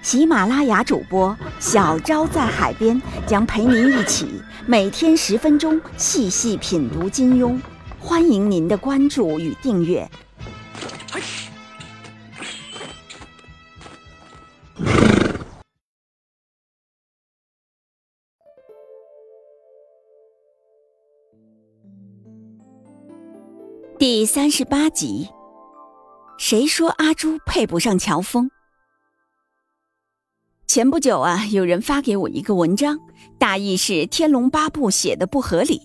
喜马拉雅主播小昭在海边将陪您一起每天十分钟细细品读金庸，欢迎您的关注与订阅。第三十八集，谁说阿朱配不上乔峰？前不久啊，有人发给我一个文章，大意是《天龙八部》写的不合理，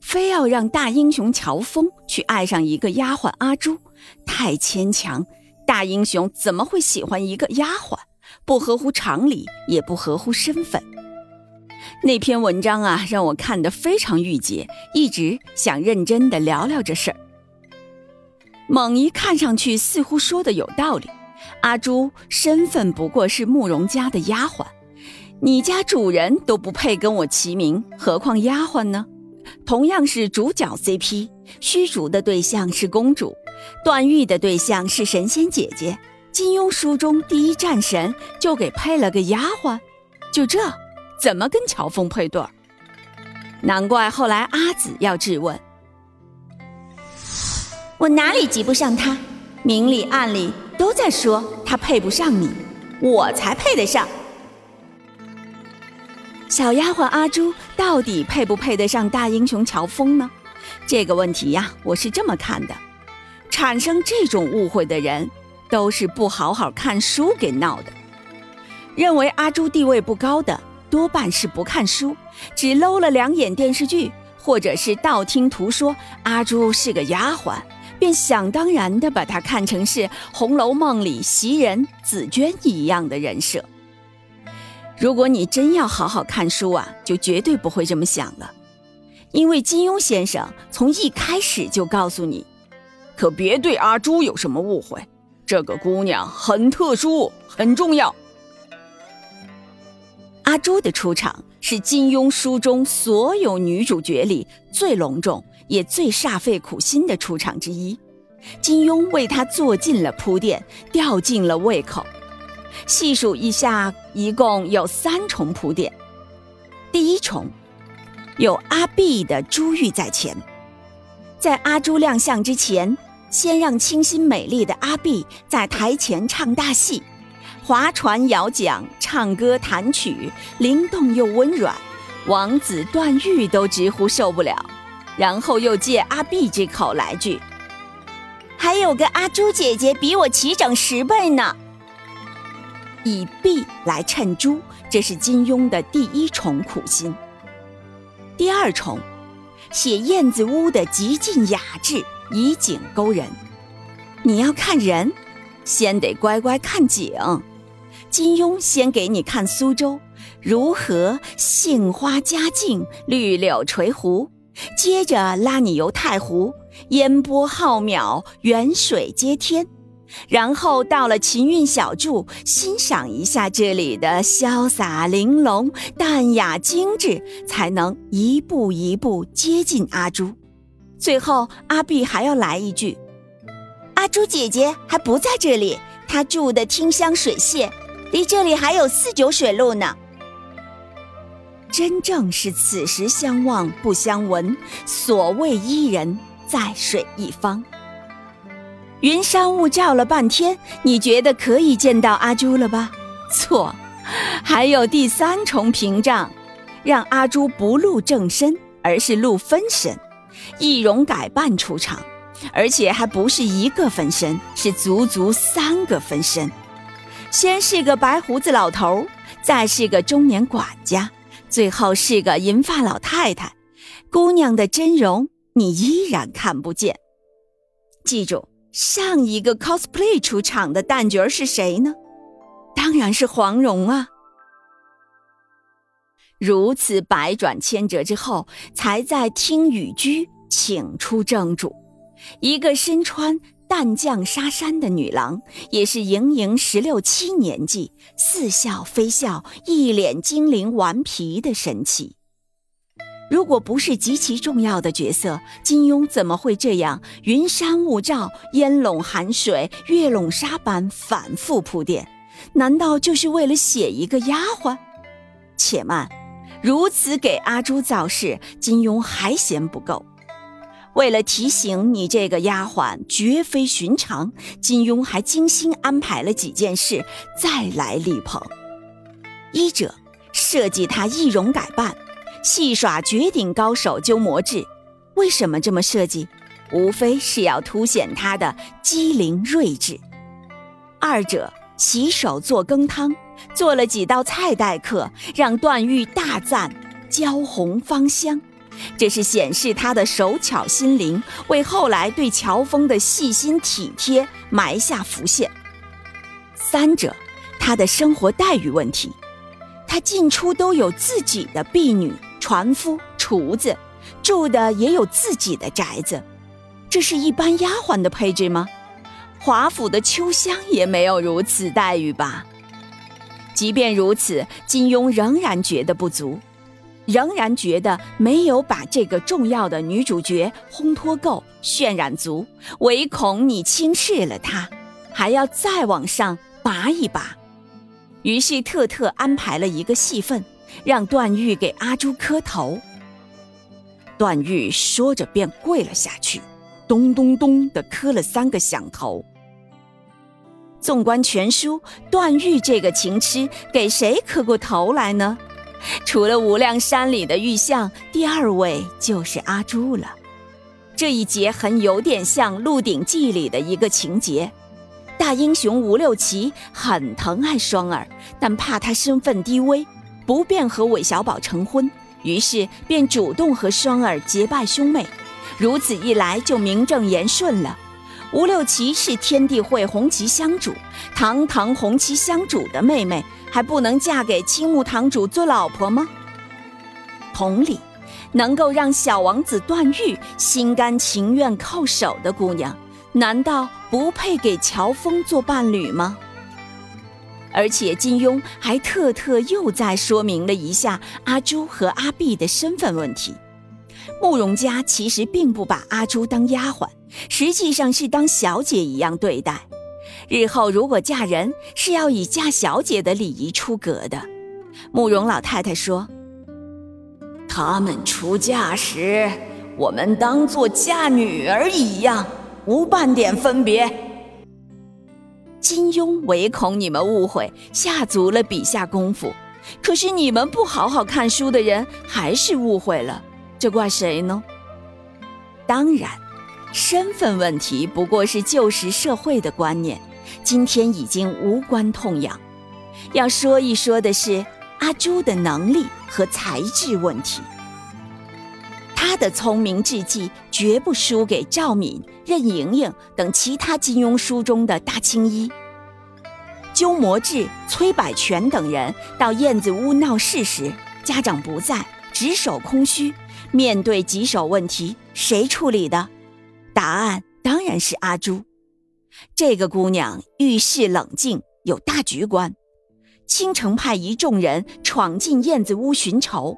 非要让大英雄乔峰去爱上一个丫鬟阿朱，太牵强。大英雄怎么会喜欢一个丫鬟？不合乎常理，也不合乎身份。那篇文章啊，让我看得非常郁结，一直想认真的聊聊这事儿。猛一看上去似乎说的有道理，阿朱身份不过是慕容家的丫鬟，你家主人都不配跟我齐名，何况丫鬟呢？同样是主角 CP，虚竹的对象是公主，段誉的对象是神仙姐姐，金庸书中第一战神就给配了个丫鬟，就这怎么跟乔峰配对儿？难怪后来阿紫要质问。我哪里及不上他？明里暗里都在说他配不上你，我才配得上。小丫鬟阿朱到底配不配得上大英雄乔峰呢？这个问题呀，我是这么看的：产生这种误会的人，都是不好好看书给闹的。认为阿朱地位不高的，多半是不看书，只搂了两眼电视剧，或者是道听途说阿朱是个丫鬟。便想当然的把她看成是《红楼梦》里袭人、紫娟一样的人设。如果你真要好好看书啊，就绝对不会这么想了。因为金庸先生从一开始就告诉你，可别对阿朱有什么误会，这个姑娘很特殊，很重要。阿朱的出场是金庸书中所有女主角里最隆重。也最煞费苦心的出场之一，金庸为他做尽了铺垫，吊尽了胃口。细数一下，一共有三重铺垫。第一重，有阿碧的珠玉在前，在阿朱亮相之前，先让清新美丽的阿碧在台前唱大戏，划船摇桨，唱歌弹曲，灵动又温软，王子段誉都直呼受不了。然后又借阿碧这口来句：“还有个阿朱姐姐比我齐整十倍呢。”以碧来衬朱，这是金庸的第一重苦心。第二重，写燕子屋的极尽雅致，以景勾人。你要看人，先得乖乖看景。金庸先给你看苏州，如何杏花佳境，绿柳垂湖。接着拉你游太湖，烟波浩渺，远水接天，然后到了秦韵小筑，欣赏一下这里的潇洒玲珑、淡雅精致，才能一步一步接近阿朱。最后，阿碧还要来一句：“阿朱姐姐还不在这里，她住的汀香水榭，离这里还有四九水路呢。”真正是此时相望不相闻，所谓伊人，在水一方。云山雾罩了半天，你觉得可以见到阿朱了吧？错，还有第三重屏障，让阿朱不露正身，而是露分身，易容改扮出场，而且还不是一个分身，是足足三个分身。先是个白胡子老头，再是个中年管家。最后是个银发老太太，姑娘的真容你依然看不见。记住，上一个 cosplay 出场的旦角是谁呢？当然是黄蓉啊。如此百转千折之后，才在听雨居请出正主，一个身穿淡绛纱衫的女郎，也是盈盈十六七年纪，似笑非笑，一脸精灵顽皮的神气。如果不是极其重要的角色，金庸怎么会这样云山雾罩、烟笼寒水、月笼沙般反复铺垫？难道就是为了写一个丫鬟？且慢。如此给阿朱造势，金庸还嫌不够。为了提醒你这个丫鬟绝非寻常，金庸还精心安排了几件事，再来力捧。一者设计她易容改扮，戏耍绝顶高手鸠摩智。为什么这么设计？无非是要凸显她的机灵睿智。二者洗手做羹汤。做了几道菜待客，让段誉大赞焦红芳香，这是显示他的手巧心灵，为后来对乔峰的细心体贴埋下伏线。三者，他的生活待遇问题，他进出都有自己的婢女、船夫、厨子，住的也有自己的宅子，这是一般丫鬟的配置吗？华府的秋香也没有如此待遇吧？即便如此，金庸仍然觉得不足，仍然觉得没有把这个重要的女主角烘托够、渲染足，唯恐你轻视了她，还要再往上拔一拔。于是特特安排了一个戏份，让段誉给阿朱磕头。段誉说着便跪了下去，咚咚咚地磕了三个响头。纵观全书，段誉这个情痴给谁磕过头来呢？除了无量山里的玉像，第二位就是阿朱了。这一节很有点像《鹿鼎记》里的一个情节：大英雄吴六奇很疼爱双儿，但怕他身份低微，不便和韦小宝成婚，于是便主动和双儿结拜兄妹。如此一来，就名正言顺了。吴六奇是天地会红旗香主，堂堂红旗香主的妹妹还不能嫁给青木堂主做老婆吗？同理，能够让小王子段誉心甘情愿叩首的姑娘，难道不配给乔峰做伴侣吗？而且金庸还特特又再说明了一下阿朱和阿碧的身份问题。慕容家其实并不把阿朱当丫鬟。实际上是当小姐一样对待，日后如果嫁人是要以嫁小姐的礼仪出阁的。慕容老太太说：“他们出嫁时，我们当做嫁女儿一样，无半点分别。”金庸唯恐你们误会，下足了笔下功夫，可是你们不好好看书的人还是误会了，这怪谁呢？当然。身份问题不过是旧时社会的观念，今天已经无关痛痒。要说一说的是阿朱的能力和才智问题。他的聪明智计绝不输给赵敏、任盈盈等其他金庸书中的大青衣。鸠摩智、崔百全等人到燕子屋闹事时，家长不在，职守空虚，面对棘手问题，谁处理的？答案当然是阿朱，这个姑娘遇事冷静，有大局观。青城派一众人闯进燕子屋寻仇，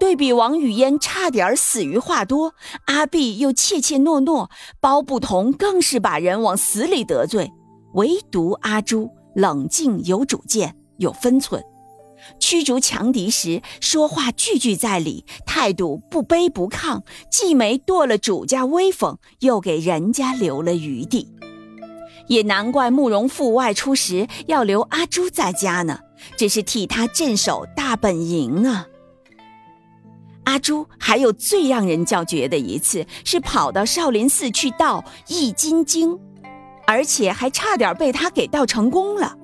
对比王语嫣差点死于话多，阿碧又怯怯懦懦，包不同更是把人往死里得罪，唯独阿朱冷静有主见，有分寸。驱逐强敌时，说话句句在理，态度不卑不亢，既没剁了主家威风，又给人家留了余地。也难怪慕容复外出时要留阿朱在家呢，这是替他镇守大本营啊。阿朱还有最让人叫绝的一次，是跑到少林寺去盗《易筋经》，而且还差点被他给盗成功了。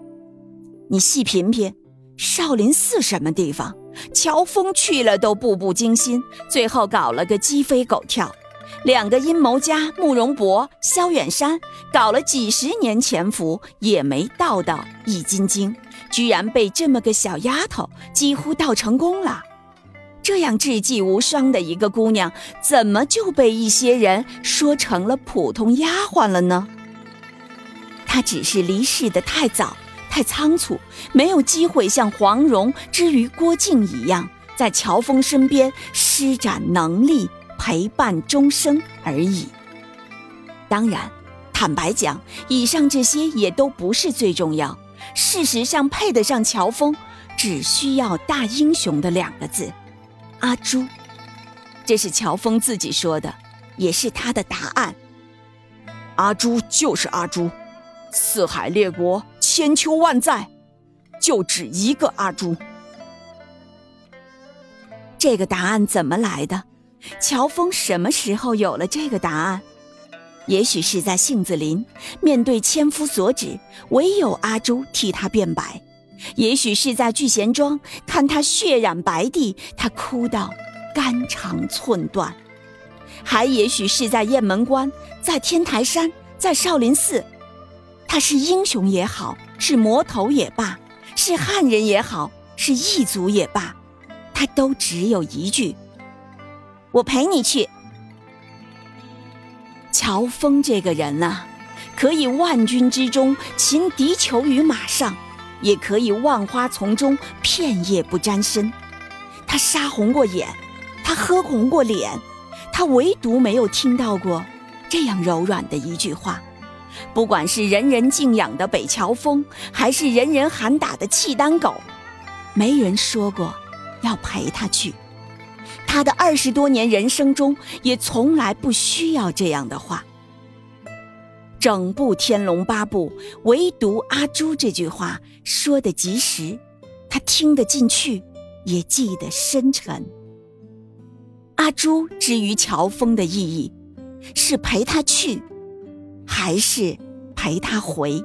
你细品品。少林寺什么地方？乔峰去了都步步惊心，最后搞了个鸡飞狗跳。两个阴谋家慕容博、萧远山搞了几十年潜伏，也没盗到《易筋经》，居然被这么个小丫头几乎盗成功了。这样智计无双的一个姑娘，怎么就被一些人说成了普通丫鬟了呢？她只是离世的太早、太仓促，没有机会像黄蓉之于郭靖一样，在乔峰身边施展能力，陪伴终生而已。当然，坦白讲，以上这些也都不是最重要。事实上，配得上乔峰，只需要“大英雄”的两个字。阿朱，这是乔峰自己说的，也是他的答案。阿朱就是阿朱，四海列国千秋万载，就只一个阿朱。这个答案怎么来的？乔峰什么时候有了这个答案？也许是在杏子林，面对千夫所指，唯有阿朱替他辩白。也许是在聚贤庄看他血染白地，他哭到肝肠寸断；还也许是在雁门关，在天台山，在少林寺，他是英雄也好，是魔头也罢，是汉人也好，是异族也罢，他都只有一句：“我陪你去。”乔峰这个人啊，可以万军之中擒敌酋于马上。也可以万花丛中片叶不沾身，他杀红过眼，他喝红过脸，他唯独没有听到过这样柔软的一句话。不管是人人敬仰的北乔峰，还是人人喊打的契丹狗，没人说过要陪他去。他的二十多年人生中，也从来不需要这样的话。整部《天龙八部》，唯独阿朱这句话说得及时，他听得进去，也记得深沉。阿朱之于乔峰的意义，是陪他去，还是陪他回？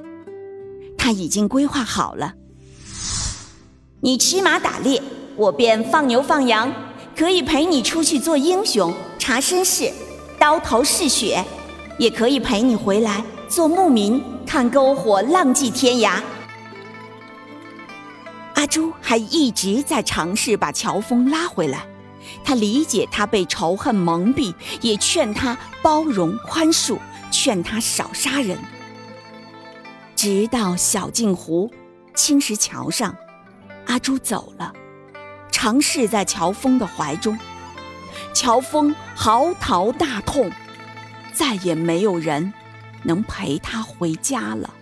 他已经规划好了。你骑马打猎，我便放牛放羊，可以陪你出去做英雄，查身世，刀头嗜血。也可以陪你回来做牧民，看篝火，浪迹天涯。阿朱还一直在尝试把乔峰拉回来，他理解他被仇恨蒙蔽，也劝他包容宽恕，劝他少杀人。直到小镜湖、青石桥上，阿朱走了，尝试在乔峰的怀中，乔峰嚎啕大痛。再也没有人能陪他回家了。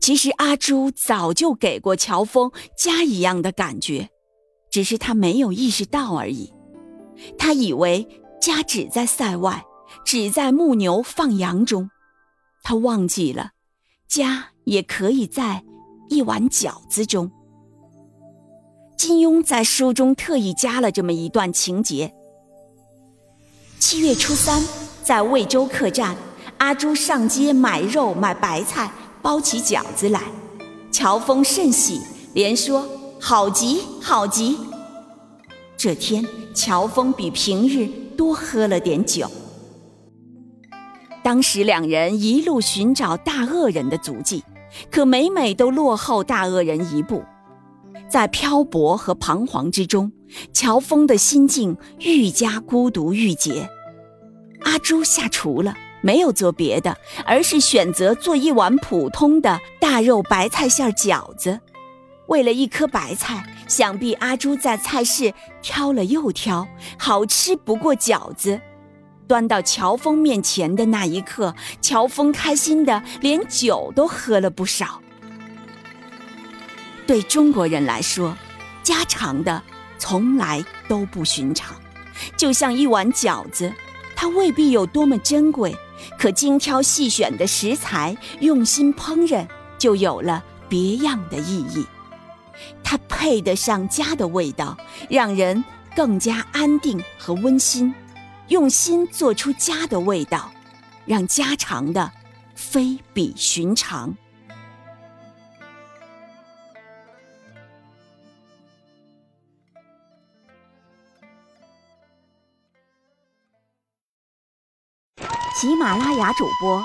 其实阿朱早就给过乔峰家一样的感觉，只是他没有意识到而已。他以为家只在塞外，只在牧牛放羊中。他忘记了，家也可以在一碗饺子中。金庸在书中特意加了这么一段情节。七月初三，在魏州客栈，阿朱上街买肉买白菜，包起饺子来。乔峰甚喜，连说好极好极。这天，乔峰比平日多喝了点酒。当时两人一路寻找大恶人的足迹，可每每都落后大恶人一步。在漂泊和彷徨之中，乔峰的心境愈加孤独郁结。阿朱下厨了，没有做别的，而是选择做一碗普通的大肉白菜馅饺子。为了一颗白菜，想必阿朱在菜市挑了又挑，好吃不过饺子。端到乔峰面前的那一刻，乔峰开心的连酒都喝了不少。对中国人来说，家常的从来都不寻常，就像一碗饺子，它未必有多么珍贵，可精挑细选的食材，用心烹饪，就有了别样的意义。它配得上家的味道让人更加安定和温馨用心做出家的味道让家常的非比寻常。喜马拉雅主播